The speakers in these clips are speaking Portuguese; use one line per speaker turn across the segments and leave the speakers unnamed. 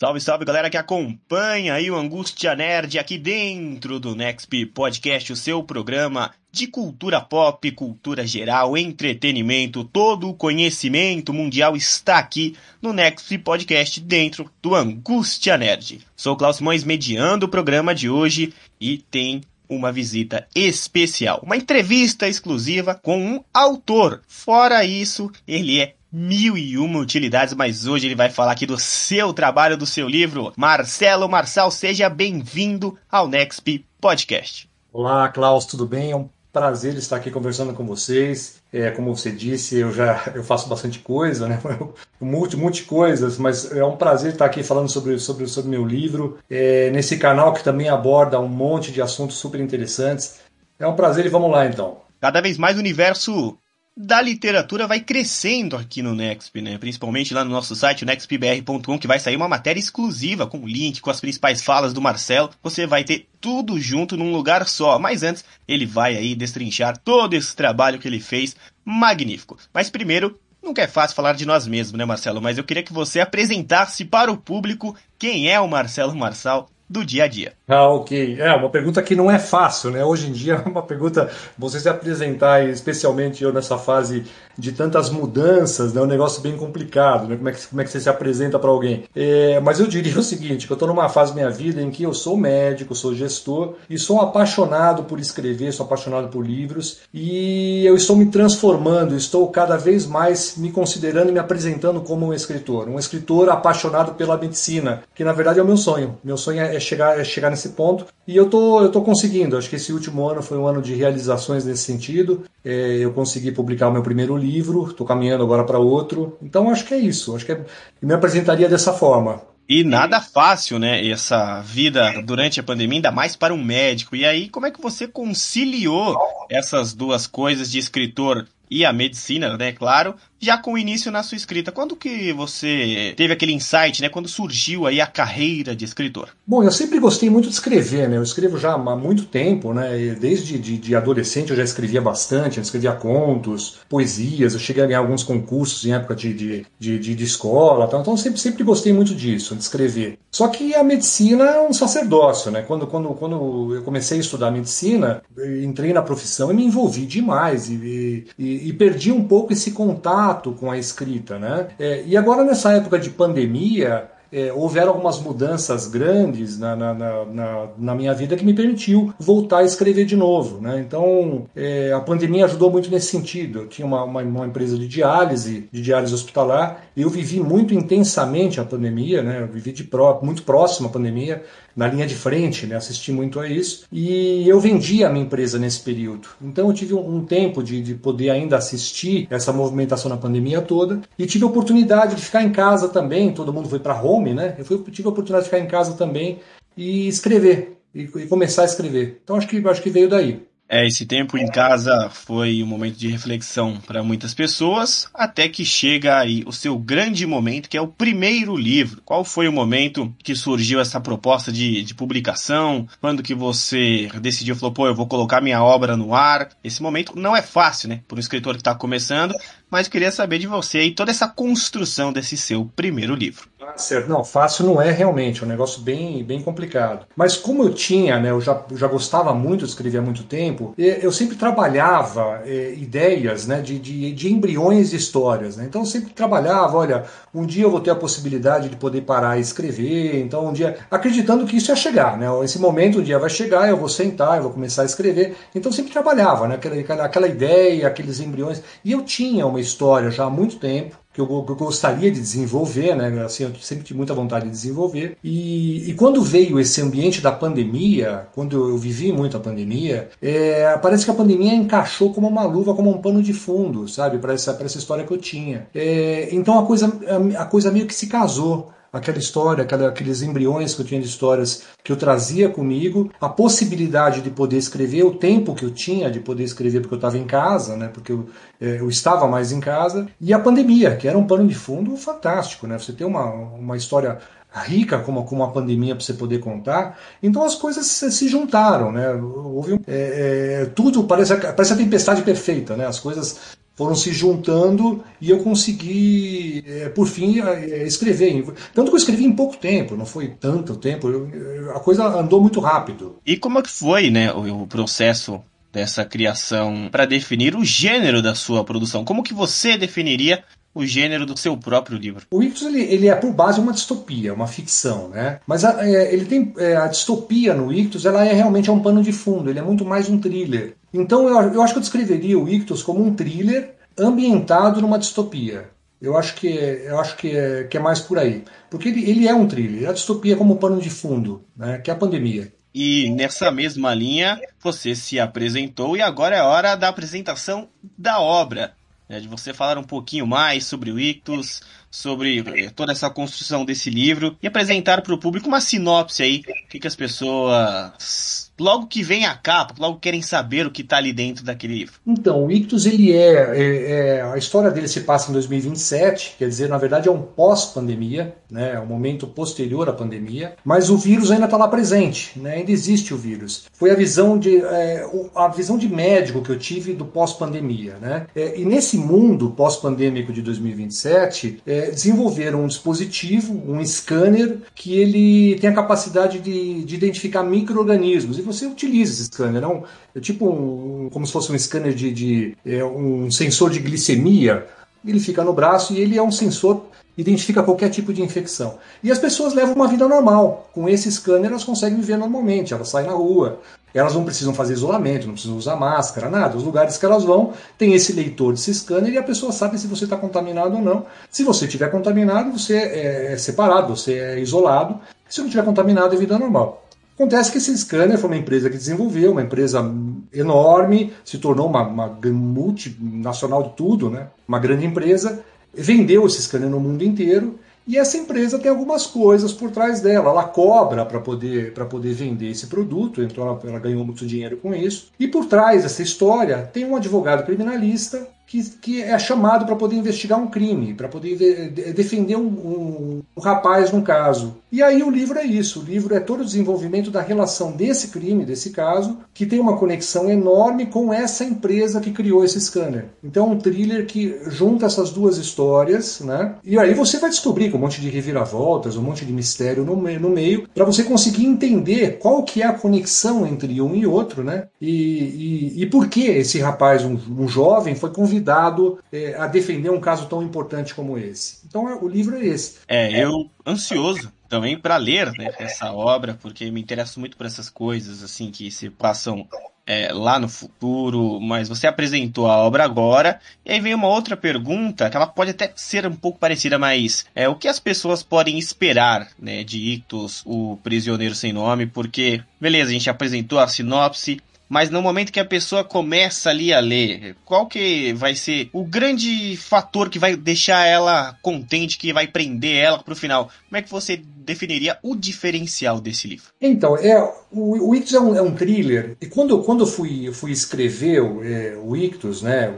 Salve, salve galera que acompanha aí o Angústia Nerd aqui dentro do Nexp Podcast, o seu programa de cultura pop, cultura geral, entretenimento, todo o conhecimento mundial está aqui no Nexp Podcast dentro do Angústia Nerd. Sou Klaus Simões mediando o programa de hoje e tem uma visita especial, uma entrevista exclusiva com um autor. Fora isso, ele é mil e uma utilidades, mas hoje ele vai falar aqui do seu trabalho, do seu livro. Marcelo Marçal, seja bem-vindo ao Nexp Podcast.
Olá, Klaus, tudo bem? É um prazer estar aqui conversando com vocês. É, como você disse, eu já eu faço bastante coisa, né? Multi, multi coisas, mas é um prazer estar aqui falando sobre sobre sobre meu livro é, nesse canal que também aborda um monte de assuntos super interessantes. É um prazer e vamos lá então.
Cada vez mais o universo da literatura vai crescendo aqui no Nexp, né? Principalmente lá no nosso site, nexpbr.com, que vai sair uma matéria exclusiva com link, com as principais falas do Marcelo. Você vai ter tudo junto num lugar só. Mas antes, ele vai aí destrinchar todo esse trabalho que ele fez. Magnífico. Mas primeiro, Nunca é fácil falar de nós mesmos, né, Marcelo? Mas eu queria que você apresentasse para o público quem é o Marcelo Marçal do dia a dia.
Ah, ok. É uma pergunta que não é fácil, né? Hoje em dia é uma pergunta, você se apresentar, especialmente eu nessa fase de tantas mudanças, né? É um negócio bem complicado, né? Como é que, como é que você se apresenta para alguém? É, mas eu diria o seguinte, que eu estou numa fase da minha vida em que eu sou médico, sou gestor e sou apaixonado por escrever, sou apaixonado por livros e eu estou me transformando, estou cada vez mais me considerando e me apresentando como um escritor, um escritor apaixonado pela medicina, que na verdade é o meu sonho. Meu sonho é chegar, é chegar nesse ponto. E eu tô, eu tô conseguindo. Acho que esse último ano foi um ano de realizações nesse sentido. É, eu consegui publicar o meu primeiro livro, estou caminhando agora para outro. Então acho que é isso. Acho que é, me apresentaria dessa forma.
E nada fácil, né? Essa vida durante a pandemia, ainda mais para um médico. E aí, como é que você conciliou essas duas coisas de escritor e a medicina, né, claro, já com início na sua escrita. Quando que você teve aquele insight, né? Quando surgiu aí a carreira de escritor?
Bom, eu sempre gostei muito de escrever, né? Eu escrevo já há muito tempo, né? Desde de, de adolescente eu já escrevia bastante, eu escrevia contos, poesias, eu cheguei a ganhar alguns concursos em época de, de, de, de escola, tal. então sempre, sempre gostei muito disso, de escrever. Só que a medicina é um sacerdócio, né? Quando, quando, quando eu comecei a estudar medicina, entrei na profissão e me envolvi demais e, e, e perdi um pouco esse contato com a escrita, né? É, e agora nessa época de pandemia é, houveram algumas mudanças grandes na, na, na, na, minha vida que me permitiu voltar a escrever de novo. Né? Então, é, a pandemia ajudou muito nesse sentido. Eu tinha uma, uma, uma, empresa de diálise, de diálise hospitalar, e eu vivi muito intensamente a pandemia, né? eu vivi de pró, muito próximo à pandemia, na linha de frente, né? assisti muito a isso, e eu vendi a minha empresa nesse período. Então, eu tive um, tempo de, de poder ainda assistir essa movimentação na pandemia toda, e tive a oportunidade de ficar em casa também, todo mundo foi para home, home, né? Eu fui, tive a oportunidade de ficar em casa também e escrever, e, e começar a escrever. Então acho que, acho que veio daí.
É, esse tempo em casa foi um momento de reflexão para muitas pessoas, até que chega aí o seu grande momento, que é o primeiro livro. Qual foi o momento que surgiu essa proposta de, de publicação? Quando que você decidiu, falou, pô, eu vou colocar minha obra no ar? Esse momento não é fácil, né, para um escritor que está começando, mas queria saber de você e toda essa construção desse seu primeiro livro.
Ah, certo. Não, fácil não é realmente, é um negócio bem, bem complicado. Mas como eu tinha, né, eu já, já gostava muito de escrever há muito tempo, eu sempre trabalhava é, ideias né, de, de, de, embriões de histórias. Né? Então eu sempre trabalhava, olha, um dia eu vou ter a possibilidade de poder parar e escrever, então um dia, acreditando que isso ia chegar, né? Esse momento, um dia vai chegar, eu vou sentar, eu vou começar a escrever. Então eu sempre trabalhava, né? Aquela, aquela ideia, aqueles embriões. E eu tinha uma história já há muito tempo, que eu, gostaria de desenvolver, né? Assim, eu sempre tive muita vontade de desenvolver. E, e quando veio esse ambiente da pandemia, quando eu vivi muito a pandemia, é, parece que a pandemia encaixou como uma luva, como um pano de fundo, sabe? Para essa, essa história que eu tinha. É, então a coisa, a coisa meio que se casou aquela história, aquela, aqueles embriões que eu tinha de histórias que eu trazia comigo, a possibilidade de poder escrever, o tempo que eu tinha de poder escrever porque eu estava em casa, né? Porque eu, é, eu estava mais em casa, e a pandemia, que era um pano de fundo fantástico, né? Você ter uma, uma história rica como, como a pandemia para você poder contar. Então as coisas se juntaram, né? Houve é, é, tudo parece parece a tempestade perfeita, né? As coisas foram se juntando e eu consegui, é, por fim, é, escrever. Tanto que eu escrevi em pouco tempo, não foi tanto tempo. Eu, a coisa andou muito rápido.
E como é que foi, né, o, o processo dessa criação para definir o gênero da sua produção? Como que você definiria o gênero do seu próprio livro?
O Ictus ele, ele é por base uma distopia, uma ficção, né? Mas a, é, ele tem é, a distopia no Ictus, ela é realmente um pano de fundo. Ele é muito mais um thriller. Então eu, eu acho que eu descreveria o Ictus como um thriller ambientado numa distopia. Eu acho que é, eu acho que é, que é mais por aí, porque ele, ele é um thriller. A distopia como pano de fundo, né? Que é a pandemia.
E nessa mesma linha, você se apresentou e agora é hora da apresentação da obra né, de você falar um pouquinho mais sobre o Ictus, sobre eh, toda essa construção desse livro e apresentar para o público uma sinopse aí, o que, que as pessoas logo que vem a capa, logo querem saber o que está ali dentro daquele livro.
Então, o Ictus ele é, é, é, a história dele se passa em 2027, quer dizer, na verdade é um pós-pandemia, né, é um momento posterior à pandemia, mas o vírus ainda está lá presente, né, ainda existe o vírus. Foi a visão de é, a visão de médico que eu tive do pós-pandemia, né, é, e nesse mundo pós-pandêmico de 2027 é, desenvolveram um dispositivo, um scanner que ele tem a capacidade de, de identificar micro-organismos você utiliza esse scanner. Não? É tipo um, como se fosse um scanner de, de é, um sensor de glicemia. Ele fica no braço e ele é um sensor identifica qualquer tipo de infecção. E as pessoas levam uma vida normal. Com esse scanner elas conseguem viver normalmente, elas saem na rua, elas não precisam fazer isolamento, não precisam usar máscara, nada. Os lugares que elas vão tem esse leitor desse scanner e a pessoa sabe se você está contaminado ou não. Se você estiver contaminado, você é separado, você é isolado. Se não estiver contaminado, é vida normal. Acontece que esse scanner foi uma empresa que desenvolveu, uma empresa enorme, se tornou uma, uma multinacional de tudo, né? uma grande empresa, vendeu esse scanner no mundo inteiro e essa empresa tem algumas coisas por trás dela. Ela cobra para poder, poder vender esse produto, então ela, ela ganhou muito dinheiro com isso. E por trás dessa história tem um advogado criminalista que, que é chamado para poder investigar um crime, para poder defender um, um, um, rapaz num caso. E aí o livro é isso. O livro é todo o desenvolvimento da relação desse crime, desse caso, que tem uma conexão enorme com essa empresa que criou esse scanner. Então é um thriller que junta essas duas histórias, né? E aí você vai descobrir com um monte de reviravoltas, um monte de mistério no, no meio, para você conseguir entender qual que é a conexão entre um e outro, né? E, e, e por que esse rapaz, um, um jovem, foi convidado convidado é, a defender um caso tão importante como esse. Então é, o livro é esse.
É, eu ansioso também para ler né, essa obra, porque me interesso muito por essas coisas assim que se passam é, lá no futuro, mas você apresentou a obra agora, e aí vem uma outra pergunta, que ela pode até ser um pouco parecida, mas é o que as pessoas podem esperar né, de Ictus, o prisioneiro sem nome, porque, beleza, a gente apresentou a sinopse, mas no momento que a pessoa começa ali a ler, qual que vai ser o grande fator que vai deixar ela contente, que vai prender ela pro final? Como é que você definiria o diferencial desse livro?
Então, é, o, o Ictus é um, é um thriller, e quando, quando eu fui, fui escrever é, o Ictus, né,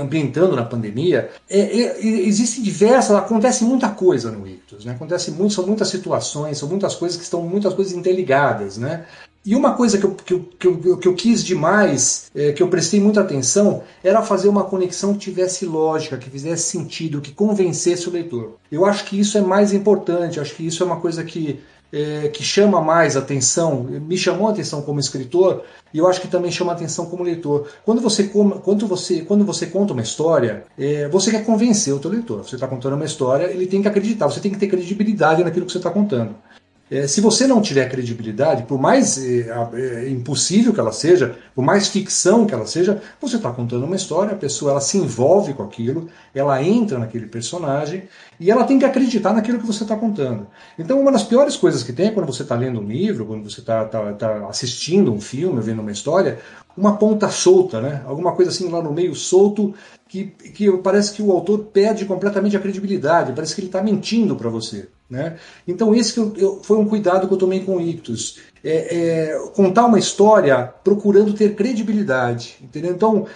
ambientando na pandemia, é, é, existem diversas, acontece muita coisa no Ictus, né, acontece muito, são muitas situações, são muitas coisas que estão muitas coisas interligadas, né, e uma coisa que eu, que que eu, que eu quis demais, é, que eu prestei muita atenção, era fazer uma conexão que tivesse lógica, que fizesse sentido, que convencesse o leitor. Eu acho que isso é mais importante, acho que isso é uma coisa que, é, que chama mais atenção, me chamou a atenção como escritor, e eu acho que também chama atenção como leitor. Quando você, quando você, quando você conta uma história, é, você quer convencer o teu leitor. Você está contando uma história, ele tem que acreditar, você tem que ter credibilidade naquilo que você está contando. É, se você não tiver credibilidade, por mais é, impossível que ela seja, por mais ficção que ela seja, você está contando uma história, a pessoa ela se envolve com aquilo, ela entra naquele personagem e ela tem que acreditar naquilo que você está contando. Então, uma das piores coisas que tem é quando você está lendo um livro, quando você está tá, tá assistindo um filme, vendo uma história, uma ponta solta, né? Alguma coisa assim lá no meio solto que, que parece que o autor perde completamente a credibilidade, parece que ele está mentindo para você. Né? Então, esse eu, eu, foi um cuidado que eu tomei com o Ictus. É, é, contar uma história procurando ter credibilidade. Entendeu? Então,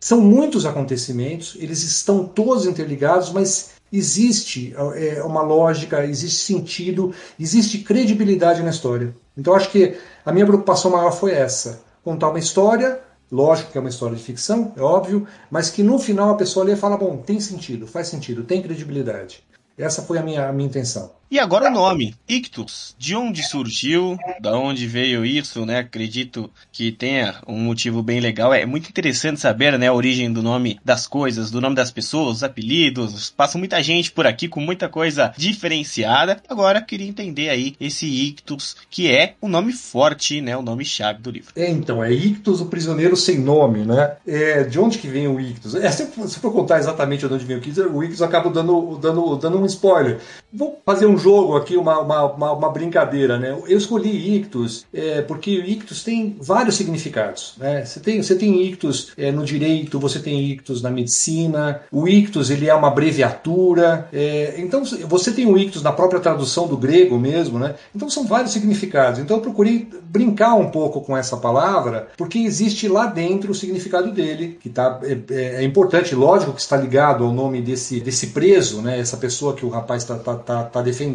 são muitos acontecimentos, eles estão todos interligados, mas existe é, uma lógica, existe sentido, existe credibilidade na história. Então, acho que a minha preocupação maior foi essa: contar uma história Lógico que é uma história de ficção, é óbvio, mas que no final a pessoa lê e fala: bom, tem sentido, faz sentido, tem credibilidade. Essa foi a minha, a minha intenção.
E agora o nome, Ictus. De onde surgiu? Da onde veio isso, né? Acredito que tenha um motivo bem legal. É muito interessante saber, né, a origem do nome das coisas, do nome das pessoas, os apelidos. Passa muita gente por aqui com muita coisa diferenciada. Agora queria entender aí esse Ictus, que é o um nome forte, né, o nome chave do livro.
É, então, é Ictus, o prisioneiro sem nome, né? É, de onde que vem o Ictus? É, se, se for contar exatamente de onde vem o Ictus, o Ictus acaba dando, dando, dando um spoiler. Vou fazer um jogo aqui, uma, uma, uma, uma brincadeira, né? Eu escolhi ictus é, porque ictus tem vários significados, né? Você tem, você tem ictus é, no direito, você tem ictus na medicina, o ictus ele é uma abreviatura, é, então você tem o ictus na própria tradução do grego mesmo, né? Então são vários significados. Então eu procurei brincar um pouco com essa palavra, porque existe lá dentro o significado dele, que tá, é, é, é importante, lógico que está ligado ao nome desse, desse preso, né? Essa pessoa que o rapaz está tá, tá, tá defendendo,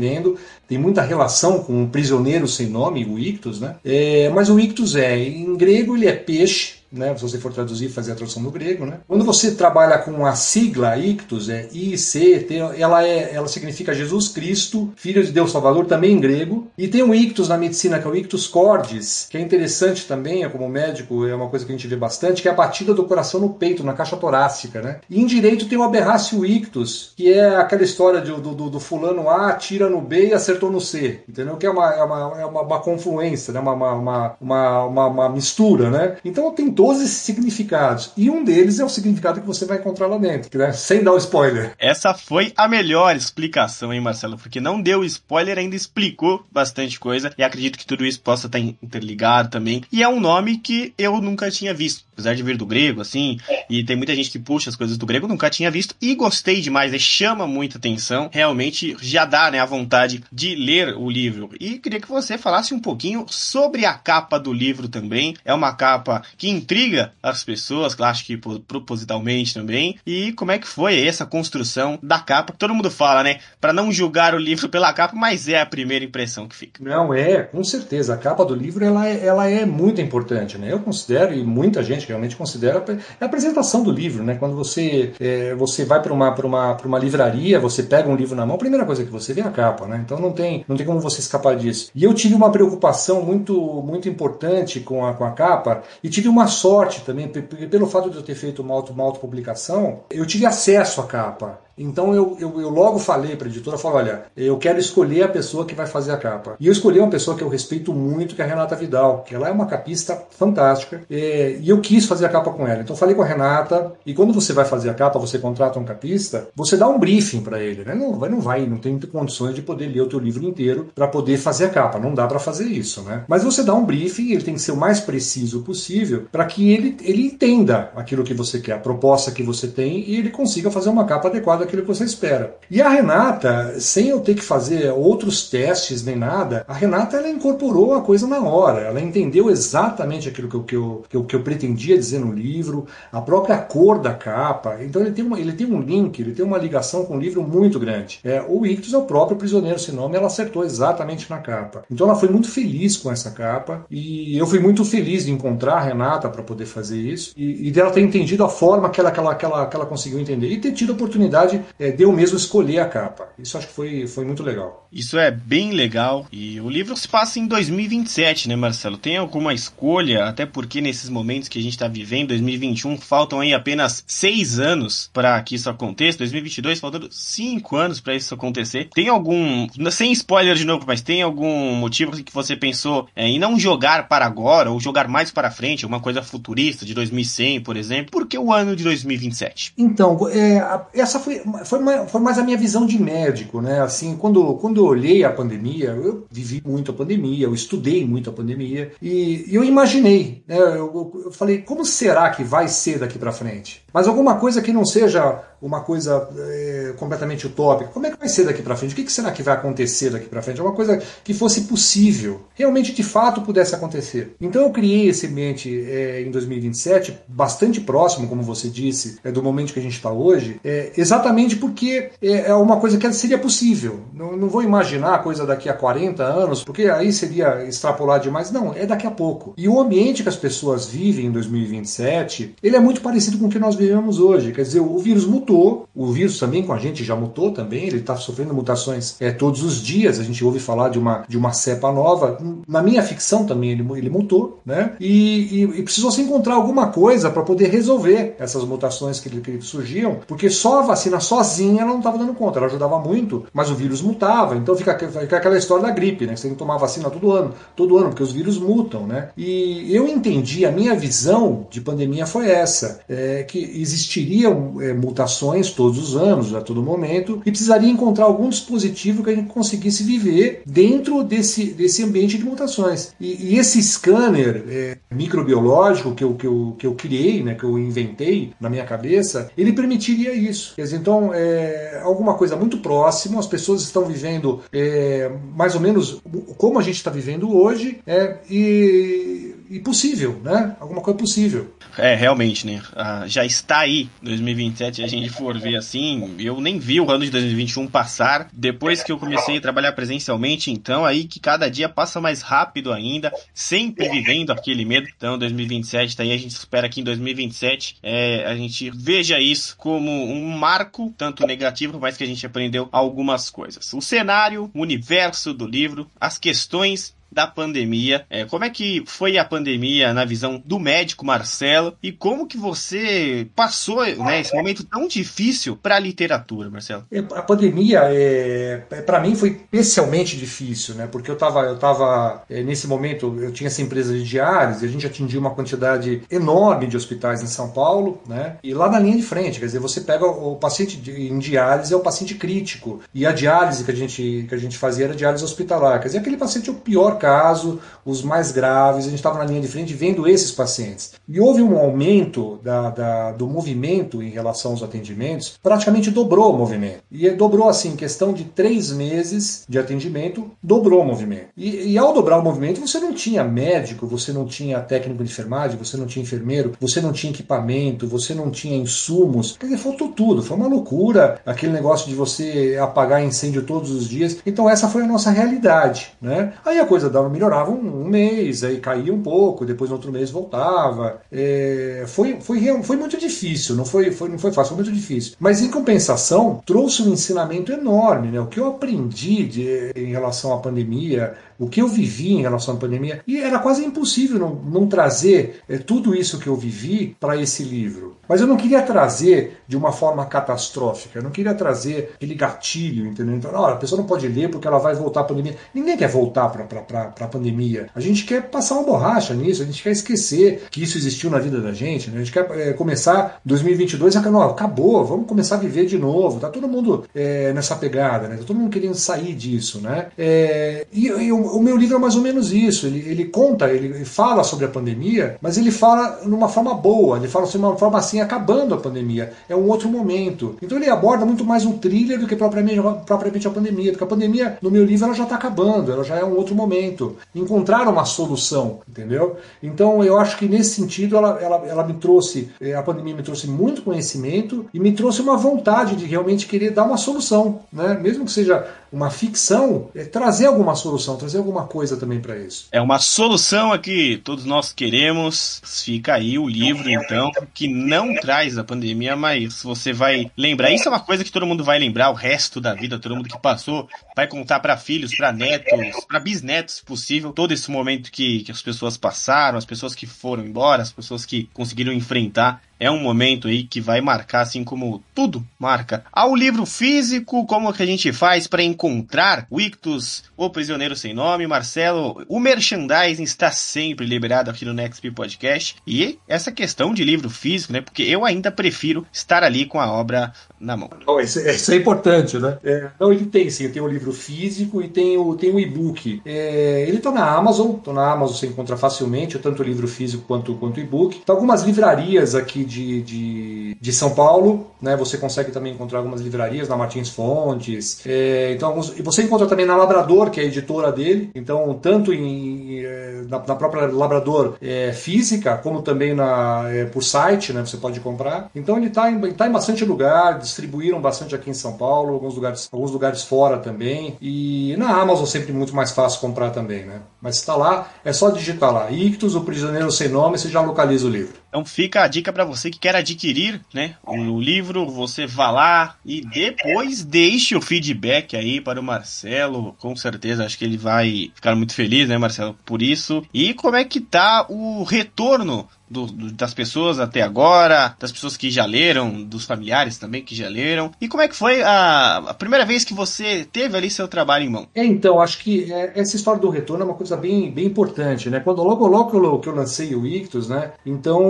tem muita relação com um prisioneiro sem nome, o ictus, né? É, mas o ictus é, em grego ele é peixe, né, se você for traduzir, fazer a tradução do grego, né? Quando você trabalha com a sigla ictus, é IC, ela é, ela significa Jesus Cristo, Filho de Deus Salvador, também em grego. E tem um ictus na medicina que é o ictus cordis, que é interessante também, é como médico, é uma coisa que a gente vê bastante, que é a batida do coração no peito, na caixa torácica, né? E em direito tem o aberratio ictus, que é aquela história do, do, do fulano A tira no B e acertou no C, entendeu? Que é uma, é uma, é uma, uma confluência, né? Uma, uma, uma, uma, uma mistura, né? Então tem 12 significados. E um deles é o significado que você vai encontrar lá dentro, né? sem dar o spoiler.
Essa foi a melhor explicação, hein, Marcelo? Porque não deu spoiler, ainda explicou bastante coisa. E acredito que tudo isso possa estar interligado também. E é um nome que eu nunca tinha visto. Apesar de vir do grego, assim, e tem muita gente que puxa as coisas do grego, nunca tinha visto. E gostei demais, né? chama muita atenção. Realmente já dá né, a vontade de ler o livro. E queria que você falasse um pouquinho sobre a capa do livro também. É uma capa que intriga as pessoas, acho que propositalmente também. E como é que foi essa construção da capa? Todo mundo fala, né? Para não julgar o livro pela capa, mas é a primeira impressão que fica.
Não, é, com certeza. A capa do livro ela é, ela é muito importante, né? Eu considero, e muita gente realmente considera, é a apresentação do livro, né? Quando você, é, você vai para uma, uma, uma livraria, você pega um livro na mão, a primeira coisa que você vê é a capa, né? Então não tem, não tem como você escapar disso. E eu tive uma preocupação muito, muito importante com a, com a capa e tive uma sorte também, pelo fato de eu ter feito uma, auto, autopublicação, eu tive acesso à capa. Então eu, eu, eu logo falei para a editora, falei, olha, eu quero escolher a pessoa que vai fazer a capa. E eu escolhi uma pessoa que eu respeito muito, que é a Renata Vidal, que ela é uma capista fantástica, é, e eu quis fazer a capa com ela. Então falei com a Renata, e quando você vai fazer a capa, você contrata um capista, você dá um briefing para ele, né? Não, não vai, não tem condições de poder ler o teu livro inteiro para poder fazer a capa, não dá para fazer isso, né? Mas você dá um briefing, ele tem que ser o mais preciso possível para que ele, ele entenda aquilo que você quer, a proposta que você tem, e ele consiga fazer uma capa adequada daquilo que você espera. E a Renata, sem eu ter que fazer outros testes nem nada, a Renata ela incorporou a coisa na hora. Ela entendeu exatamente aquilo que eu, que eu, que eu, que eu pretendia dizer no livro, a própria cor da capa. Então ele tem, uma, ele tem um link, ele tem uma ligação com o livro muito grande. É, o Ictus é o próprio prisioneiro sem nome, ela acertou exatamente na capa. Então ela foi muito feliz com essa capa e eu fui muito feliz de encontrar a Renata para poder fazer isso e, e dela ter entendido a forma que ela, que, ela, que, ela, que ela conseguiu entender e ter tido a oportunidade é, de eu mesmo escolher a capa. Isso acho que foi, foi muito legal.
Isso é bem legal. E o livro se passa em 2027, né, Marcelo? Tem alguma escolha? Até porque nesses momentos que a gente está vivendo, 2021, faltam aí apenas seis anos para que isso aconteça. 2022, faltando cinco anos para isso acontecer. Tem algum, sem spoiler de novo, mas tem algum motivo que você pensou é, em não jogar para agora ou jogar mais para frente, alguma coisa futurista de 2100, por exemplo? Por que o ano de 2027?
Então, é, essa foi foi, mais, foi mais a minha visão de médico, né? Assim, quando, quando eu olhei a pandemia, eu vivi muito a pandemia, eu estudei muito a pandemia e, e eu imaginei, né? Eu, eu, falei, como será que vai ser daqui para frente? Mas alguma coisa que não seja uma coisa é, completamente utópica. Como é que vai ser daqui para frente? O que, será que vai acontecer daqui para frente? É uma coisa que fosse possível, realmente de fato pudesse acontecer. Então eu criei esse ambiente é, em 2027, bastante próximo, como você disse, é, do momento que a gente está hoje, é, exatamente porque é, é, uma coisa que seria possível. Não, não, vou imaginar a coisa daqui a 40 anos, porque aí seria extrapolar demais. Não, é daqui a pouco. E o ambiente que as pessoas vivem em 2027, ele é muito parecido com o que nós vivemos hoje. Quer dizer, o vírus mutou o vírus também com a gente já mutou também, ele está sofrendo mutações é, todos os dias, a gente ouve falar de uma, de uma cepa nova. Na minha ficção também ele, ele mutou, né? E, e, e precisou se encontrar alguma coisa para poder resolver essas mutações que, que surgiam, porque só a vacina sozinha ela não estava dando conta, ela ajudava muito, mas o vírus mutava, então fica, fica aquela história da gripe, né? Você tem que tomar vacina todo ano, todo ano, porque os vírus mutam, né? E eu entendi, a minha visão de pandemia foi essa, é, que existiriam é, mutações todos os anos, a todo momento, e precisaria encontrar algum dispositivo que a gente conseguisse viver dentro desse, desse ambiente de mutações. E, e esse scanner é, microbiológico que eu, que, eu, que eu criei, né, que eu inventei na minha cabeça, ele permitiria isso. Dizer, então, é alguma coisa muito próximo, as pessoas estão vivendo é, mais ou menos como a gente está vivendo hoje, é, e, e possível, né? Alguma coisa possível.
É, realmente, né? Ah, já está aí 2027, a gente for ver assim, eu nem vi o ano de 2021 passar, depois que eu comecei a trabalhar presencialmente, então aí que cada dia passa mais rápido ainda, sempre vivendo aquele medo. Então 2027 tá aí, a gente espera que em 2027 é, a gente veja isso como um marco, tanto negativo, mas que a gente aprendeu algumas coisas. O cenário, o universo do livro, as questões da pandemia. É, como é que foi a pandemia na visão do médico Marcelo e como que você passou né, esse momento tão difícil para a literatura, Marcelo?
É, a pandemia, é, é para mim, foi especialmente difícil, né? Porque eu estava eu tava, é, nesse momento, eu tinha essa empresa de diários e a gente atingiu uma quantidade enorme de hospitais em São Paulo, né? E lá na linha de frente, quer dizer, você pega o, paciente em diálise é o paciente crítico e a diálise que a gente que a gente fazia era diálise hospitalar, quer dizer, aquele paciente é o pior caso, os mais graves, a gente estava na linha de frente vendo esses pacientes. E houve um aumento da, da, do movimento em relação aos atendimentos, praticamente dobrou o movimento. E dobrou assim, em questão de três meses de atendimento, dobrou o movimento. E, e ao dobrar o movimento, você não tinha médico, você não tinha técnico de enfermagem, você não tinha enfermeiro, você não tinha equipamento, você não tinha insumos. Quer dizer, faltou tudo, foi uma loucura aquele negócio de você apagar incêndio todos os dias. Então essa foi a nossa realidade. Né? Aí a coisa dava, melhorava um, um, mês, aí caía um pouco, depois no outro mês voltava. É, foi, foi, foi muito difícil, não foi, foi, não foi fácil, foi muito difícil. Mas em compensação, trouxe um ensinamento enorme. Né? O que eu aprendi de, em relação à pandemia, o que eu vivi em relação à pandemia, e era quase impossível não, não trazer é, tudo isso que eu vivi para esse livro. Mas eu não queria trazer de uma forma catastrófica, eu não queria trazer aquele gatilho, entendeu? Então, olha, a pessoa não pode ler porque ela vai voltar à pandemia. Ninguém quer voltar para a pandemia. A gente quer passar uma borracha nisso, a gente quer esquecer que isso existiu na vida da gente, né? a gente quer é, começar 2022 e não, acabou, vamos começar a viver de novo. Tá todo mundo é, nessa pegada, né? Tá todo mundo querendo sair disso, né? É, e, e o, o, meu livro é mais ou menos isso. Ele, ele conta, ele fala sobre a pandemia, mas ele fala numa forma boa, ele fala de uma forma assim, acabando a pandemia. É um outro momento. Então ele aborda muito mais um thriller do que propriamente, propriamente a pandemia, porque a pandemia, no meu livro, ela já está acabando, ela já é um outro momento. Encontrar uma solução, entendeu? Então eu acho que nesse sentido ela, ela, ela me trouxe, eh, a pandemia me trouxe muito conhecimento e me trouxe uma vontade de realmente querer dar uma solução, né? Mesmo que seja uma ficção, é trazer alguma solução, trazer alguma coisa também para isso.
É uma solução aqui, todos nós queremos. Fica aí o livro, então, que não traz a pandemia, mas você vai lembrar. Isso é uma coisa que todo mundo vai lembrar o resto da vida, todo mundo que passou, vai contar para filhos, para netos, para bisnetos, se possível, todo esse momento que, que as pessoas passaram, as pessoas que foram embora, as pessoas que conseguiram enfrentar é um momento aí que vai marcar, assim como tudo marca. Ao livro físico, como que a gente faz para encontrar o Ictus, o Prisioneiro Sem Nome, Marcelo? O merchandising está sempre liberado aqui no Next Podcast. E essa questão de livro físico, né? Porque eu ainda prefiro estar ali com a obra na mão.
Oh, isso, isso, é importante, né? É, não, ele tem sim, tem o livro físico e tem o, tem o e-book. É, ele está na Amazon, tá na Amazon você encontra facilmente, tanto o livro físico quanto, quanto o e-book. Tá algumas livrarias aqui de, de, de, São Paulo, né? Você consegue também encontrar algumas livrarias na Martins Fontes. É, então, alguns, você encontra também na Labrador, que é a editora dele. Então, tanto em, é, na, na própria Labrador é, física, como também na, é, por site, né? Você pode comprar. Então, ele está em, tá em bastante lugar, distribuíram bastante aqui em São Paulo, alguns lugares, alguns lugares fora também. E na Amazon sempre muito mais fácil comprar também, né? Mas está lá, é só digitar lá. Ictus, o prisioneiro sem nome, você já localiza o livro.
Então fica a dica para você que quer adquirir, né, o livro, você vá lá e depois deixe o feedback aí para o Marcelo, com certeza acho que ele vai ficar muito feliz, né, Marcelo, por isso. E como é que tá o retorno do, do, das pessoas até agora, das pessoas que já leram, dos familiares também que já leram. E como é que foi a, a primeira vez que você teve ali seu trabalho em mão?
É, então, acho que é, essa história do retorno é uma coisa bem, bem importante, né? Quando logo, logo que eu, que eu lancei o Ictus, né? Então,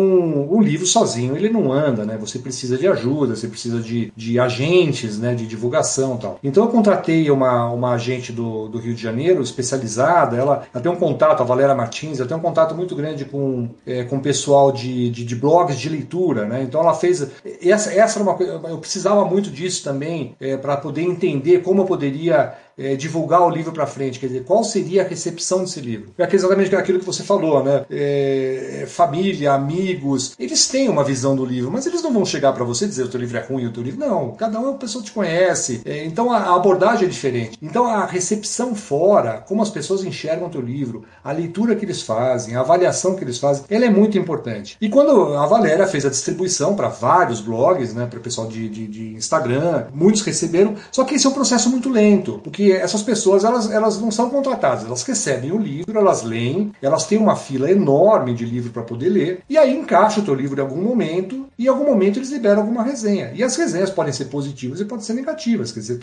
o livro sozinho, ele não anda, né? Você precisa de ajuda, você precisa de, de agentes, né? De divulgação e tal. Então, eu contratei uma, uma agente do, do Rio de Janeiro, especializada, ela, ela tem um contato, a Valéria Martins, ela tem um contato muito grande com, é, com pessoas pessoal de, de, de, blogs de leitura, né? Então ela fez. Essa, essa era uma coisa. Eu precisava muito disso também é, para poder entender como eu poderia é, divulgar o livro para frente, quer dizer, qual seria a recepção desse livro? É exatamente aquilo que você falou, né? É, família, amigos, eles têm uma visão do livro, mas eles não vão chegar para você dizer o teu livro é ruim, o teu livro não. Cada um é uma pessoa que te conhece, é, então a, abordagem é diferente. Então a recepção fora, como as pessoas enxergam o teu livro, a leitura que eles fazem, a avaliação que eles fazem, ela é muito importante. E quando a Valéria fez a distribuição para vários blogs, né, para o pessoal de, de, de Instagram, muitos receberam, só que esse é um processo muito lento, porque essas pessoas elas, elas não são contratadas, elas recebem o livro, elas leem, elas têm uma fila enorme de livro para poder ler, e aí encaixa o teu livro em algum momento, e em algum momento eles liberam alguma resenha. E as resenhas podem ser positivas e podem ser negativas, quer dizer,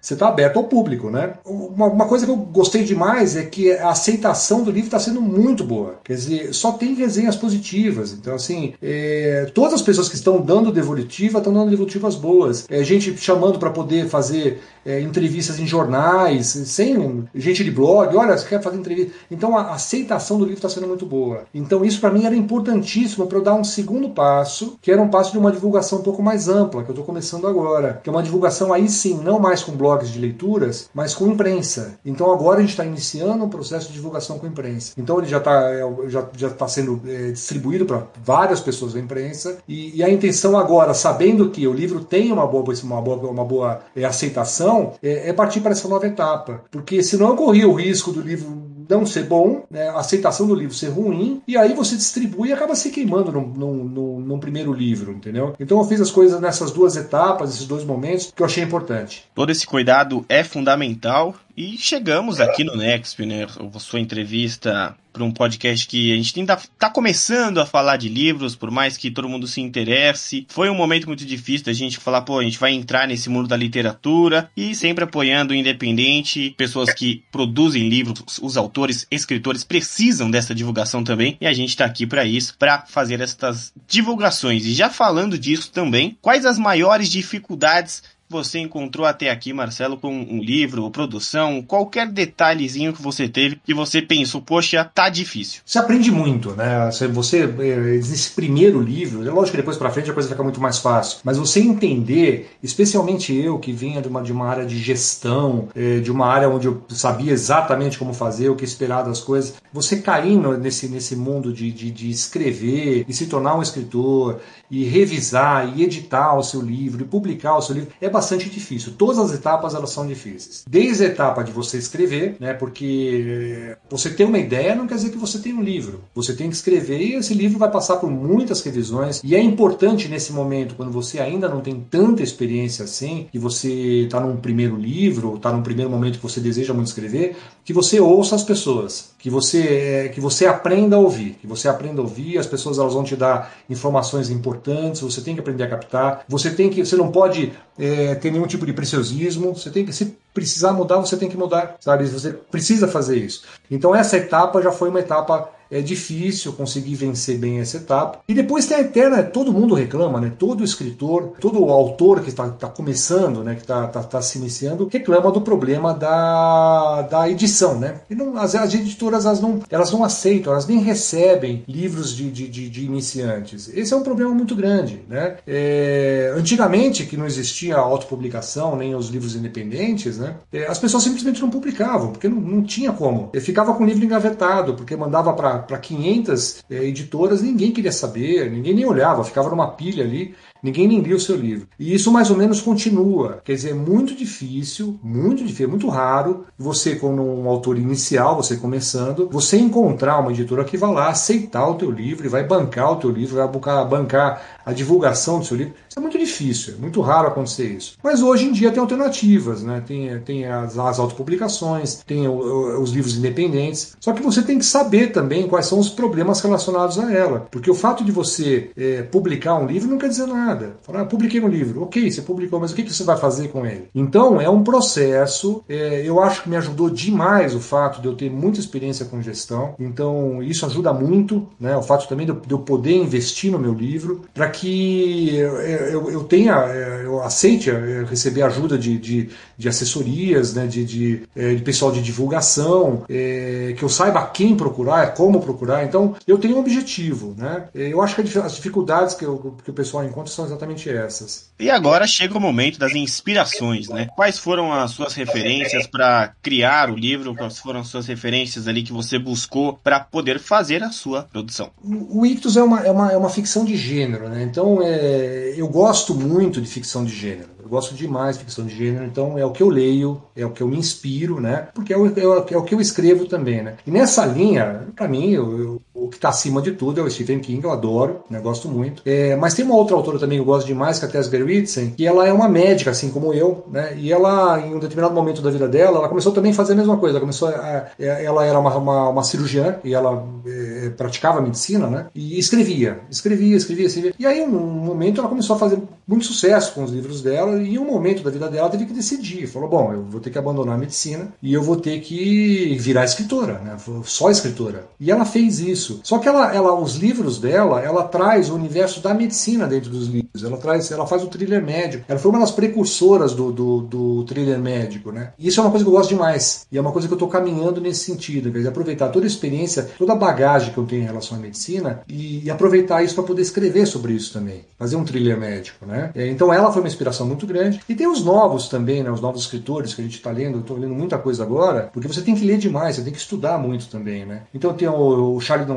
você está tá aberto ao público. Né? Uma, uma, coisa que eu gostei demais é que a aceitação do livro está sendo muito boa. Quer dizer, só tem resenhas positivas. Então, assim, é, todas as pessoas que estão dando devolutiva estão dando devolutivas boas. É, gente chamando para poder fazer é, entrevistas em jornais, sem gente de blog, olha, você quer fazer entrevista. Então a aceitação do livro está sendo muito boa. Então isso para mim era importantíssimo para eu dar um segundo passo, que era um passo de uma divulgação um pouco mais ampla, que eu estou começando agora. Que é uma divulgação aí sim, não mais com blogs de leituras, mas com imprensa. Então agora a gente está iniciando um processo de divulgação com imprensa. Então ele já está é, já, já tá sendo é, distribuído para várias pessoas da imprensa e, e, a intenção agora, sabendo que o livro tem uma boa, uma boa, uma boa é, aceitação, é, é partir para essa nova etapa. Porque senão eu corria o risco do livro não ser bom, né, a aceitação do livro ser ruim, e aí você distribui e acaba se queimando num, num, num, num, primeiro livro, entendeu? Então eu fiz as coisas nessas duas etapas, esses dois momentos, que eu achei importante.
Todo esse cuidado é fundamental e chegamos aqui no Nexp, né? Sua entrevista para um podcast que a gente ainda está começando a falar de livros, por mais que todo mundo se interesse. Foi um momento muito difícil da gente falar, pô, a gente vai entrar nesse mundo da literatura e sempre apoiando o independente, pessoas que produzem livros, os autores, escritores precisam dessa divulgação também e a gente está aqui para isso, para fazer essas divulgações. E já falando disso também, quais as maiores dificuldades você encontrou até aqui, Marcelo, com um livro, produção, qualquer detalhezinho que você teve que você pensou, poxa, tá difícil?
Você aprende muito, né? Você, nesse primeiro livro, é lógico que depois para frente a coisa fica muito mais fácil, mas você entender, especialmente eu que vinha de uma, de uma área de gestão, é, de uma área onde eu sabia exatamente como fazer, o que esperar das coisas, você cair nesse, nesse mundo de, de, de escrever e se tornar um escritor e revisar e editar o seu livro e publicar o seu livro é bastante difícil. Todas as etapas elas são difíceis. Desde a etapa de você escrever, né, porque você ter uma ideia não quer dizer que você tem um livro. Você tem que escrever e esse livro vai passar por muitas revisões e é importante nesse momento, quando você ainda não tem tanta experiência assim, que você está num primeiro livro, está num primeiro momento que você deseja muito escrever, que você ouça as pessoas. Que você, que você aprenda a ouvir, que você aprenda a ouvir, as pessoas elas vão te dar informações importantes, você tem que aprender a captar, você tem que, você não pode é, ter nenhum tipo de preciosismo, você tem que, se precisar mudar, você tem que mudar, sabe? Você precisa fazer isso. Então essa etapa já foi uma etapa é difícil conseguir vencer bem essa etapa. E depois tem a eterna, todo mundo reclama, né? Todo escritor, todo autor que está tá começando, né? Que está tá, tá se iniciando, reclama do problema da, da edição, né? E não, as, as editoras elas não, elas não aceitam, elas nem recebem livros de, de, de, de iniciantes. Esse é um problema muito grande, né? É, antigamente, que não existia autopublicação, nem os livros independentes, né? As pessoas simplesmente não publicavam, porque não, não tinha como. Eu ficava com o livro engavetado, porque mandava para para 500 é, editoras, ninguém queria saber, ninguém nem olhava, ficava numa pilha ali Ninguém nem lia o seu livro. E isso mais ou menos continua. Quer dizer, é muito difícil, muito difícil, é muito raro você, como um autor inicial, você começando, você encontrar uma editora que vai lá aceitar o teu livro e vai bancar o teu livro, vai bancar a divulgação do seu livro. Isso é muito difícil, é muito raro acontecer isso. Mas hoje em dia tem alternativas, né? Tem, tem as, as autopublicações, tem o, os livros independentes. Só que você tem que saber também quais são os problemas relacionados a ela. Porque o fato de você é, publicar um livro não quer dizer nada nada. Fala, ah, publiquei um livro. Ok, você publicou, mas o que você vai fazer com ele? Então, é um processo. É, eu acho que me ajudou demais o fato de eu ter muita experiência com gestão. Então, isso ajuda muito, né? O fato também de eu, de eu poder investir no meu livro, para que eu, eu, eu, tenha, é, eu aceite é, receber ajuda de, de, de assessorias, né? de, de, é, de, pessoal de divulgação, é, que eu saiba quem procurar, como procurar. Então, eu tenho um objetivo, né? Eu acho que as dificuldades que, eu, que o pessoal encontra são exatamente essas.
E agora chega o momento das inspirações, né? Quais foram as suas referências para criar o livro? Quais foram as suas referências ali que você buscou para poder fazer a sua produção?
O Ictus é uma, é uma, é uma ficção de gênero, né? Então é, eu gosto muito de ficção de gênero. Eu gosto demais de ficção de gênero, então é o que eu leio, é o que eu me inspiro, né? Porque é o, é o, é o que eu escrevo também, né? E nessa linha, para mim, eu, eu, o que está acima de tudo é o Stephen King, eu adoro, né? Gosto muito. É, mas tem uma outra autora também que eu gosto demais, que é a Tess Gerritsen, que ela é uma médica, assim como eu, né? E ela, em um determinado momento da vida dela, ela começou também a fazer a mesma coisa. Ela começou a, ela era uma, uma, uma cirurgiã e ela é, praticava medicina, né? E escrevia, escrevia, escrevia, escrevia. E aí, num momento, ela começou a fazer muito sucesso com os livros dela e em um momento da vida dela ela teve que decidir. Falou, bom, eu vou ter que abandonar a medicina e eu vou ter que virar escritora, né? Só escritora. E ela fez isso. Só que ela, ela, os livros dela, ela traz o universo da medicina dentro dos livros. Ela traz, ela faz o thriller médico. Ela foi uma das precursoras do, do, do thriller médico, né? E isso é uma coisa que eu gosto demais. E é uma coisa que eu estou caminhando nesse sentido, dizer, aproveitar toda a experiência, toda a bagagem que eu tenho em relação à medicina e, e aproveitar isso para poder escrever sobre isso também, fazer um thriller médico, né? É, então ela foi uma inspiração muito grande. E tem os novos também, né? Os novos escritores que a gente está lendo. Eu estou lendo muita coisa agora, porque você tem que ler demais, você tem que estudar muito também, né? Então tem o, o Charlie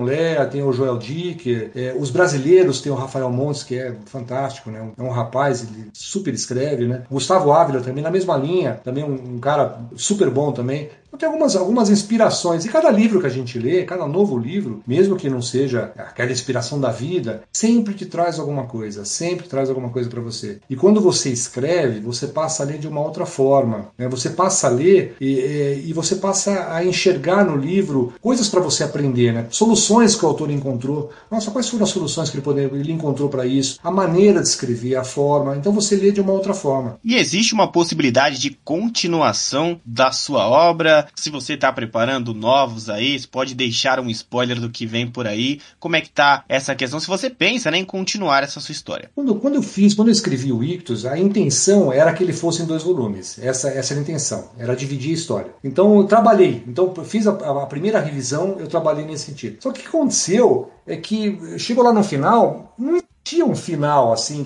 Tem o Joel Dick, é, os brasileiros tem o Rafael Montes, que é fantástico, né? É um rapaz, ele super escreve, né? Gustavo Ávila também na mesma linha, também um, um cara super bom também. Então tem algumas, algumas inspirações. E cada livro que a gente lê, cada novo livro, mesmo que não seja aquela inspiração da vida, sempre te traz alguma coisa, sempre traz alguma coisa para você. E quando você escreve, você passa a ler de uma outra forma. Né? Você passa a ler e, e, você passa a enxergar no livro coisas para você aprender, né? soluções que o autor encontrou. Nossa, quais foram as soluções que ele, poder, ele encontrou para isso? A maneira de escrever, a forma. Então você lê de uma outra forma.
E existe uma possibilidade de continuação da sua obra? Se você está preparando novos aí, pode deixar um spoiler do que vem por aí. Como é que tá essa questão? Se você pensa né, em continuar essa sua história.
Quando, quando eu fiz, quando eu escrevi o Ictus, a intenção era que ele fosse em dois volumes. Essa, essa era a intenção, era dividir a história. Então eu trabalhei, então eu fiz a, a primeira revisão, eu trabalhei nesse sentido. Só que o que aconteceu é que chegou lá no final, não tinha um final assim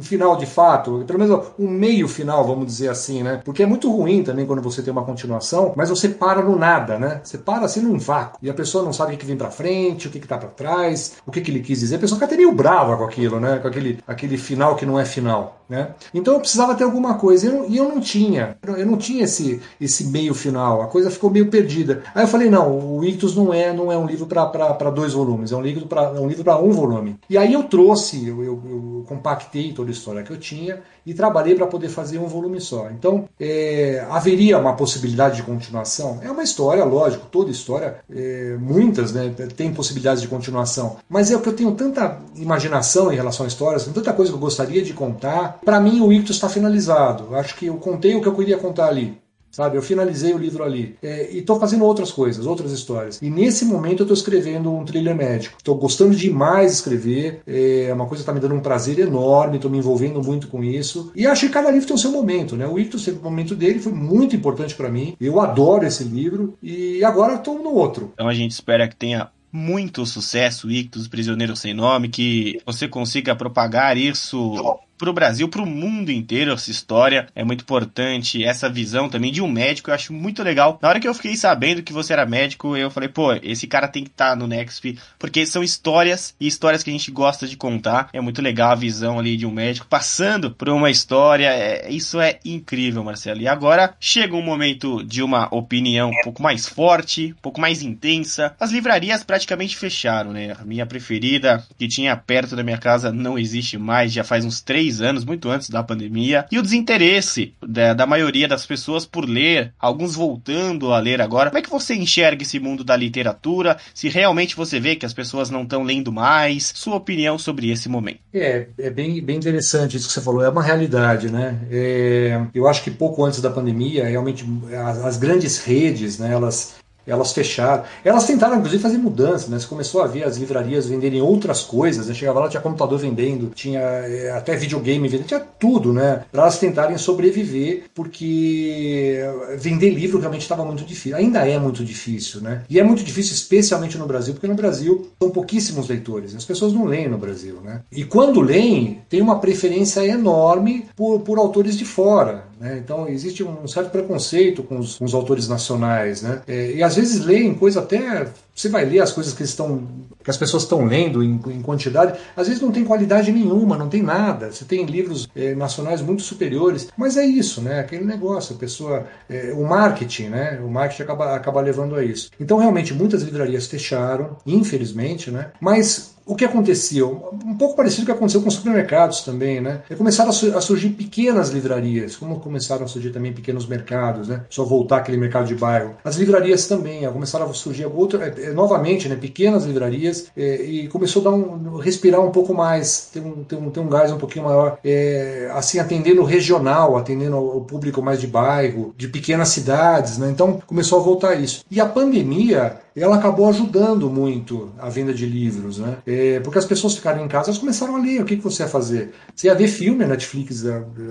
um final de fato, pelo menos um meio final, vamos dizer assim, né? Porque é muito ruim também quando você tem uma continuação, mas você para no nada, né? Você para assim num vácuo e a pessoa não sabe o que vem para frente, o que, que tá para trás, o que, que ele quis dizer. A pessoa fica até meio brava com aquilo, né? Com aquele, aquele final que não é final. Né? Então eu precisava ter alguma coisa e eu, eu não tinha. Eu não tinha esse, esse meio final. A coisa ficou meio perdida. Aí eu falei não, o Ictus não é não é um livro para dois volumes, é um livro para é um livro um volume. E aí eu trouxe, eu, eu, eu compactei toda a história que eu tinha e trabalhei para poder fazer um volume só. Então, é, haveria uma possibilidade de continuação? É uma história, lógico, toda história, é, muitas, né, tem possibilidades de continuação, mas é o que eu tenho tanta imaginação em relação à história, tem tanta coisa que eu gostaria de contar. Para mim, o Ictus está finalizado. Acho que eu contei o que eu queria contar ali. Sabe, eu finalizei o livro ali é, e estou fazendo outras coisas, outras histórias. E nesse momento eu estou escrevendo um thriller médico. Estou gostando demais de escrever, é uma coisa que está me dando um prazer enorme, estou me envolvendo muito com isso. E acho que cada livro tem o seu momento, né? O Ictus teve o momento dele, foi muito importante para mim. Eu adoro esse livro e agora estou no outro.
Então a gente espera que tenha muito sucesso, Ictus, Prisioneiro Sem Nome, que você consiga propagar isso para o Brasil, para o mundo inteiro essa história. É muito importante essa visão também de um médico. Eu acho muito legal. Na hora que eu fiquei sabendo que você era médico, eu falei, pô, esse cara tem que estar tá no Nexp, porque são histórias e histórias que a gente gosta de contar. É muito legal a visão ali de um médico passando por uma história. É, isso é incrível, Marcelo. E agora chega um momento de uma opinião um pouco mais forte, um pouco mais intensa. As livrarias praticamente fecharam, né? A minha preferida, que tinha perto da minha casa, não existe mais, já faz uns três anos, muito antes da pandemia, e o desinteresse da, da maioria das pessoas por ler, alguns voltando a ler agora. Como é que você enxerga esse mundo da literatura? Se realmente você vê que as pessoas não estão lendo mais, sua opinião sobre esse momento?
É, é bem, bem interessante isso que você falou, é uma realidade, né? É, eu acho que pouco antes da pandemia, realmente as, as grandes redes, né, elas elas fecharam. Elas tentaram, inclusive, fazer mudanças, né? Você começou a ver as livrarias venderem outras coisas, né? Chegava lá, tinha computador vendendo, tinha é, até videogame vendendo, tinha tudo, né? Para elas tentarem sobreviver, porque vender livro realmente estava muito difícil. Ainda é muito difícil, né? E é muito difícil, especialmente no Brasil, porque no Brasil são pouquíssimos leitores. As pessoas não leem no Brasil, né? E quando leem, tem uma preferência enorme por, por autores de fora. Né? Então existe um certo preconceito com os, com os autores nacionais, né? É, e às vezes leem coisa até você vai ler as coisas que estão que as pessoas estão lendo em, em, quantidade, às vezes não tem qualidade nenhuma, não tem nada. Você tem livros é, nacionais muito superiores, mas é isso, né? Aquele negócio, a pessoa, é, o marketing, né? O marketing acaba, acaba levando a isso. Então realmente muitas livrarias fecharam, infelizmente, né? Mas o que acontecia? Um pouco parecido com o que aconteceu com os supermercados também, né? E começaram a, surgir pequenas livrarias, como começaram a surgir também pequenos mercados, né? Só voltar aquele mercado de bairro. As livrarias também, começaram a surgir outra, é, novamente, né? Pequenas livrarias é, e começou a dar um, respirar um pouco mais, ter um, ter um, ter um gás um pouquinho maior, é, assim, atendendo regional, atendendo o público mais de bairro, de pequenas cidades, né? Então começou a voltar isso. E a pandemia ela acabou ajudando muito a venda de livros, né? É, porque as pessoas ficaram em casa, elas começaram a ler. O que, que você ia fazer? Você ia ver filme, a Netflix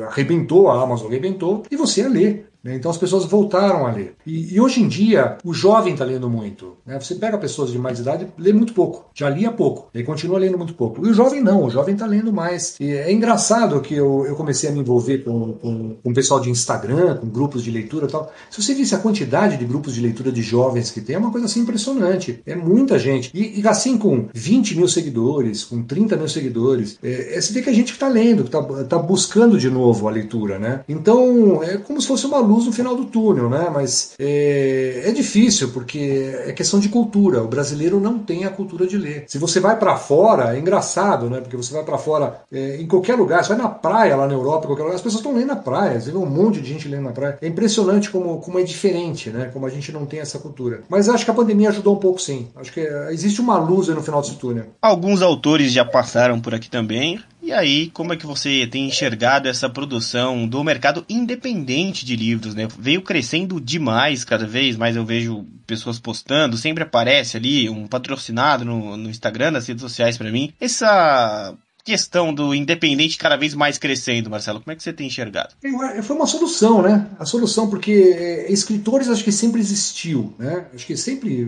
arrebentou, a Amazon arrebentou, e você ia ler. Né? Então as pessoas voltaram a ler. E, e hoje em dia, o jovem está lendo muito. Né? Você pega pessoas de mais idade, lê muito pouco. Já lia pouco. E continua lendo muito pouco. E o jovem não, o jovem está lendo mais. E é engraçado que eu, eu comecei a me envolver com, com, com o pessoal de Instagram, com grupos de leitura e tal. Se você visse a quantidade de grupos de leitura de jovens que tem, é uma coisa assim impressionante. É muita gente. E, e assim, com 20 mil seguidores, com 30 mil seguidores, é, é, você vê que a gente está lendo, que está tá buscando de novo a leitura, né? Então, é como se fosse uma luz no final do túnel, né? Mas é, é difícil porque é questão de cultura. O brasileiro não tem a cultura de ler. Se você vai para fora, é engraçado, né? Porque você vai para fora é, em qualquer lugar, você vai na praia lá na Europa, qualquer lugar, as pessoas estão lendo na praia. Você vê um monte de gente lendo na praia. É impressionante como, como é diferente, né? Como a gente não tem essa cultura. Mas acho que a pandemia ajudou um pouco, sim. Acho que é, existe uma luz no final desse túnel.
Alguns autores já passaram por aqui também. E aí, como é que você tem enxergado essa produção do mercado independente de livros, né? Veio crescendo demais, cada vez mais eu vejo pessoas postando, sempre aparece ali um patrocinado no, no Instagram, nas redes sociais para mim. Essa questão do independente cada vez mais crescendo, Marcelo? Como é que você tem enxergado?
Foi uma solução, né? A solução, porque é, escritores acho que sempre existiu, né? Acho que sempre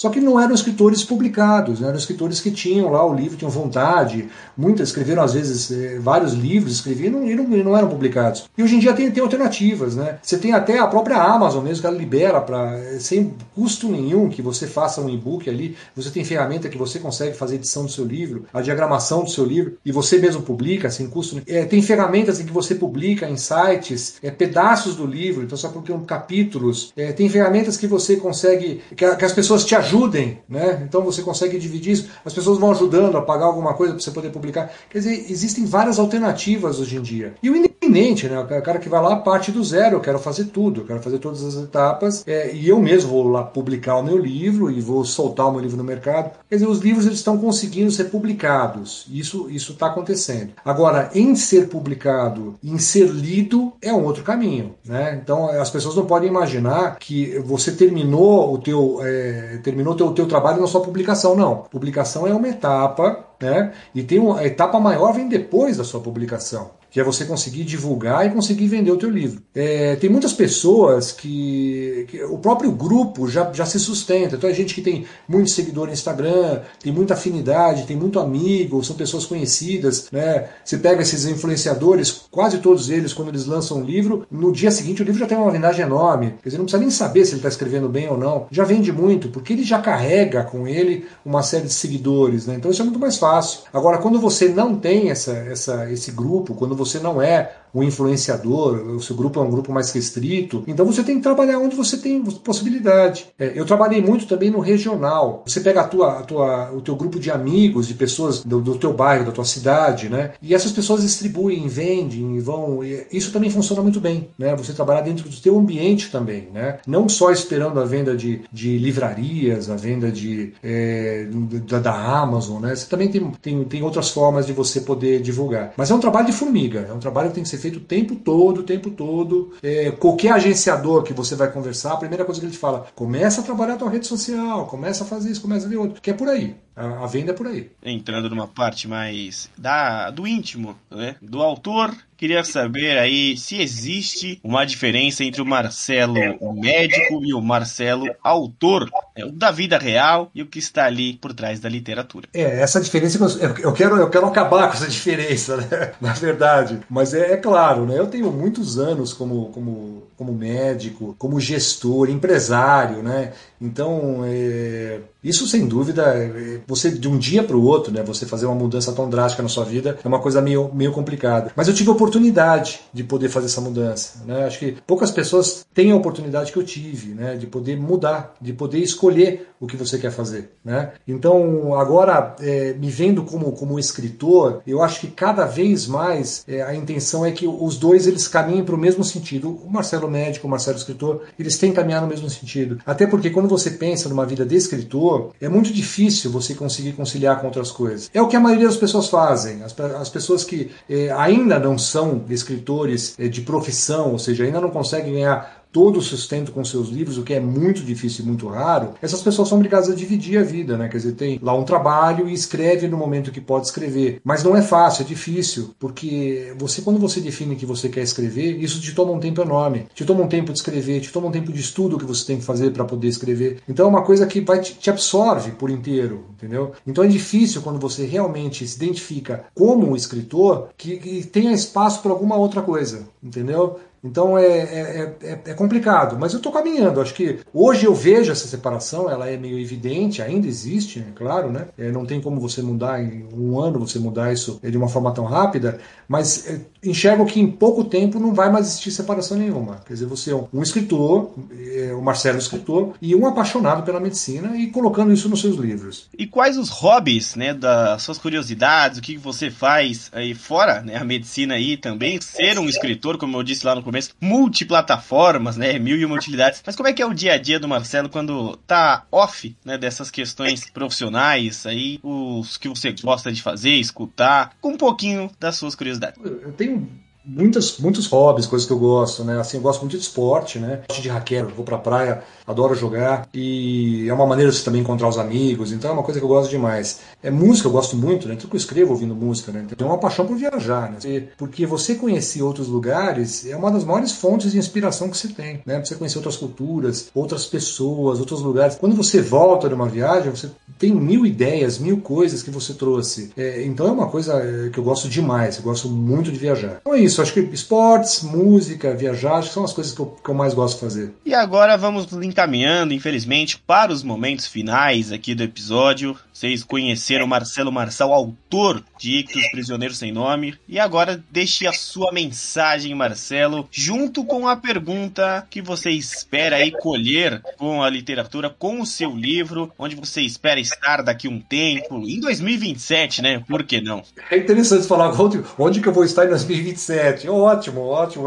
só que não eram escritores publicados, né? eram escritores que tinham lá o livro, tinham vontade. Muitos escreveram, às vezes, eh, vários livros, escreviam e não, e não, eram publicados. E hoje em dia tem, tem alternativas. Né? Você tem até a própria Amazon mesmo, que ela libera para eh, sem custo nenhum que você faça um e-book ali. Você tem ferramenta que você consegue fazer edição do seu livro, a diagramação do seu livro, e você mesmo publica sem custo. É, tem ferramentas em que você publica em sites é, pedaços do livro, então só porque capítulos. É, tem ferramentas que você consegue, que, que as pessoas te ajudam ajudem, né? Então você consegue dividir isso, as pessoas vão ajudando a pagar alguma coisa para você poder publicar. Quer dizer, existem várias alternativas hoje em dia. E o independente, né? O cara que vai lá parte do zero, eu quero fazer tudo, eu quero fazer todas as etapas, é, e eu mesmo vou lá publicar o meu livro e vou soltar o meu livro no mercado. Quer dizer, os livros eles estão conseguindo ser publicados. Isso isso está acontecendo. Agora, em ser publicado, em ser lido, é um outro caminho, né? Então as pessoas não podem imaginar que você terminou o teu é, terminou o teu, teu trabalho na sua publicação, não. Publicação é uma etapa, né? E tem uma a etapa maior vem depois da sua publicação que é você conseguir divulgar e conseguir vender o teu livro. É, tem muitas pessoas que, que, o próprio grupo já, já se sustenta. Então é gente que tem muito seguidor no Instagram, tem muita afinidade, tem muito amigo, são pessoas conhecidas. Né? Você pega esses influenciadores, quase todos eles, quando eles lançam um livro, no dia seguinte o livro já tem uma vendagem enorme. Quer dizer, não precisa nem saber se ele está escrevendo bem ou não. Já vende muito, porque ele já carrega com ele uma série de seguidores. Né? Então isso é muito mais fácil. Agora, quando você não tem essa, essa, esse grupo, quando você não é um influenciador, o seu grupo é um grupo mais restrito, então você tem que trabalhar onde você tem possibilidade. É, eu trabalhei muito também no regional. Você pega a tua, a tua, o teu grupo de amigos, de pessoas do, do teu bairro, da tua cidade, né? E essas pessoas distribuem, vendem vão. Isso também funciona muito bem, né? Você trabalhar dentro do teu ambiente também, né? Não só esperando a venda de, de livrarias, a venda de é, da, da, Amazon, né? Você também tem, tem, tem outras formas de você poder divulgar. Mas é um trabalho de formiga, é um trabalho que tem que ser feito o tempo todo, o tempo todo. É, qualquer agenciador que você vai conversar, a primeira coisa que ele te fala, começa a trabalhar a tua rede social, começa a fazer isso, começa a ver outro, que é por aí. A, a venda é por aí.
Entrando numa parte mais da, do íntimo, né? Do autor, queria saber aí se existe uma diferença entre o Marcelo o médico e o Marcelo autor, né? o da vida real e o que está ali por trás da literatura.
É, essa diferença eu quero, eu quero acabar com essa diferença, né? Na verdade. Mas é, é claro, né? Eu tenho muitos anos como, como, como médico, como gestor, empresário, né? Então, é, isso sem dúvida, é, você de um dia para o outro, né, você fazer uma mudança tão drástica na sua vida é uma coisa meio, meio complicada. Mas eu tive a oportunidade de poder fazer essa mudança. Né? Acho que poucas pessoas têm a oportunidade que eu tive, né, de poder mudar, de poder escolher o que você quer fazer. Né? Então, agora, é, me vendo como, como escritor, eu acho que cada vez mais é, a intenção é que os dois eles caminhem para o mesmo sentido. O Marcelo médico, o Marcelo escritor, eles têm que caminhar no mesmo sentido. Até porque quando você pensa numa vida de escritor, é muito difícil você conseguir conciliar com outras coisas. É o que a maioria das pessoas fazem. As, as pessoas que é, ainda não são escritores é, de profissão, ou seja, ainda não conseguem ganhar todo o sustento com seus livros, o que é muito difícil e muito raro, essas pessoas são obrigadas a dividir a vida, né? Quer dizer, tem lá um trabalho e escreve no momento que pode escrever. Mas não é fácil, é difícil, porque você, quando você define que você quer escrever, isso te toma um tempo enorme. Te toma um tempo de escrever, te toma um tempo de estudo que você tem que fazer para poder escrever. Então é uma coisa que vai te, te absorve por inteiro, entendeu? Então é difícil quando você realmente se identifica como escritor que, que tenha espaço para alguma outra coisa, entendeu? Então é, é, é, é, complicado, mas eu estou caminhando. Acho que hoje eu vejo essa separação, ela é meio evidente, ainda existe, é claro, né? É, não tem como você mudar em um ano, você mudar isso de uma forma tão rápida, mas enxergo que em pouco tempo não vai mais existir separação nenhuma. Quer dizer, você é um escritor, é, o Marcelo é escritor, e um apaixonado pela medicina e colocando isso nos seus livros.
E quais os hobbies, né, das suas curiosidades, o que você faz aí fora, né, a medicina aí também, ser um escritor, como eu disse lá no começo, multiplataformas, né? Mil e uma utilidades. Mas como é que é o dia a dia do Marcelo quando tá off, né? Dessas questões profissionais aí, os que você gosta de fazer, escutar, com um pouquinho das suas curiosidades.
Eu tenho Sweden muitas, muitos hobbies, coisas que eu gosto, né? Assim, eu gosto muito de esporte, né? Gosto de raquete, vou pra praia, adoro jogar e é uma maneira de você também encontrar os amigos, então é uma coisa que eu gosto demais. É música, eu gosto muito, né? Tudo que eu escrevo ouvindo música, né? Então é uma paixão por viajar, né? Porque você conhecer outros lugares é uma das maiores fontes de inspiração que você tem, né? Você conhecer outras culturas, outras pessoas, outros lugares. Quando você volta de uma viagem, você tem mil ideias, mil coisas que você trouxe. É, então é uma coisa é, que eu gosto demais, eu gosto muito de viajar. Então é isso isso, acho que esportes, música, viajar, são as coisas que eu, que eu mais gosto de fazer.
E agora vamos encaminhando, infelizmente, para os momentos finais aqui do episódio. Vocês conheceram Marcelo Marçal, autor de Ictus Prisioneiro Sem Nome. E agora deixe a sua mensagem, Marcelo, junto com a pergunta que você espera aí colher com a literatura, com o seu livro, onde você espera estar daqui um tempo, em 2027, né? Por que não?
É interessante falar onde, onde que eu vou estar em 2027. Ótimo, ótimo.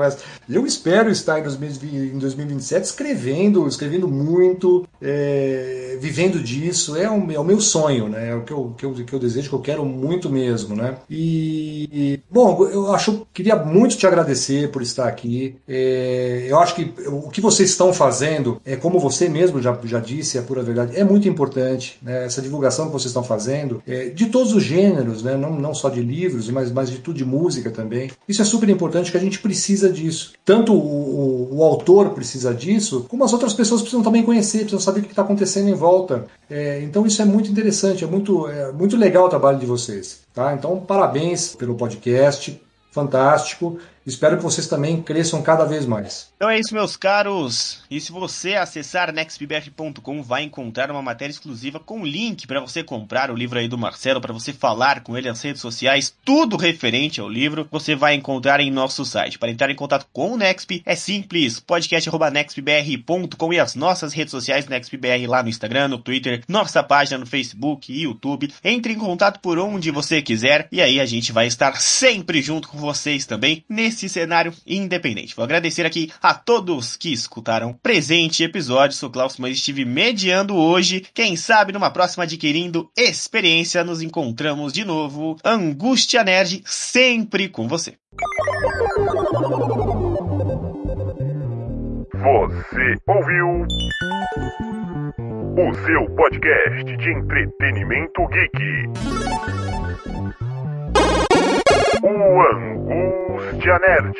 Eu espero estar em 2027 escrevendo, escrevendo muito, é, vivendo disso. É o, é o meu sonho sonho, né? É o que eu, que eu, que eu desejo, que eu quero muito mesmo, né? E, bom, eu acho, queria muito te agradecer por estar aqui. É, eu acho que o que vocês estão fazendo, é como você mesmo já, já disse, é a pura verdade, é muito importante, né? Essa divulgação que vocês estão fazendo, é, de todos os gêneros, né? Não, não só de livros, mas, mas de tudo de música também. Isso é super importante, que a gente precisa disso. Tanto o, o, o autor precisa disso, como as outras pessoas precisam também conhecer, precisam saber o que está acontecendo em volta. É, então isso é muito interessante interessante, é muito, é muito legal o trabalho de vocês. Tá? Então, parabéns pelo podcast, fantástico. Espero que vocês também cresçam cada vez mais.
Então é isso, meus caros. E se você acessar nextbbr.com, vai encontrar uma matéria exclusiva com link para você comprar o livro aí do Marcelo, para você falar com ele nas redes sociais, tudo referente ao livro, você vai encontrar em nosso site. Para entrar em contato com o Nextp é simples, podcast@nextbr.com e as nossas redes sociais NextBR lá no Instagram, no Twitter, nossa página no Facebook e YouTube. Entre em contato por onde você quiser e aí a gente vai estar sempre junto com vocês também nesse nesse cenário independente. Vou agradecer aqui a todos que escutaram presente episódio. Sou Klaus, mas estive mediando hoje. Quem sabe numa próxima adquirindo experiência nos encontramos de novo. Angústia Nerd sempre com você.
Você ouviu o seu podcast de entretenimento geek. O Angústia Nerd.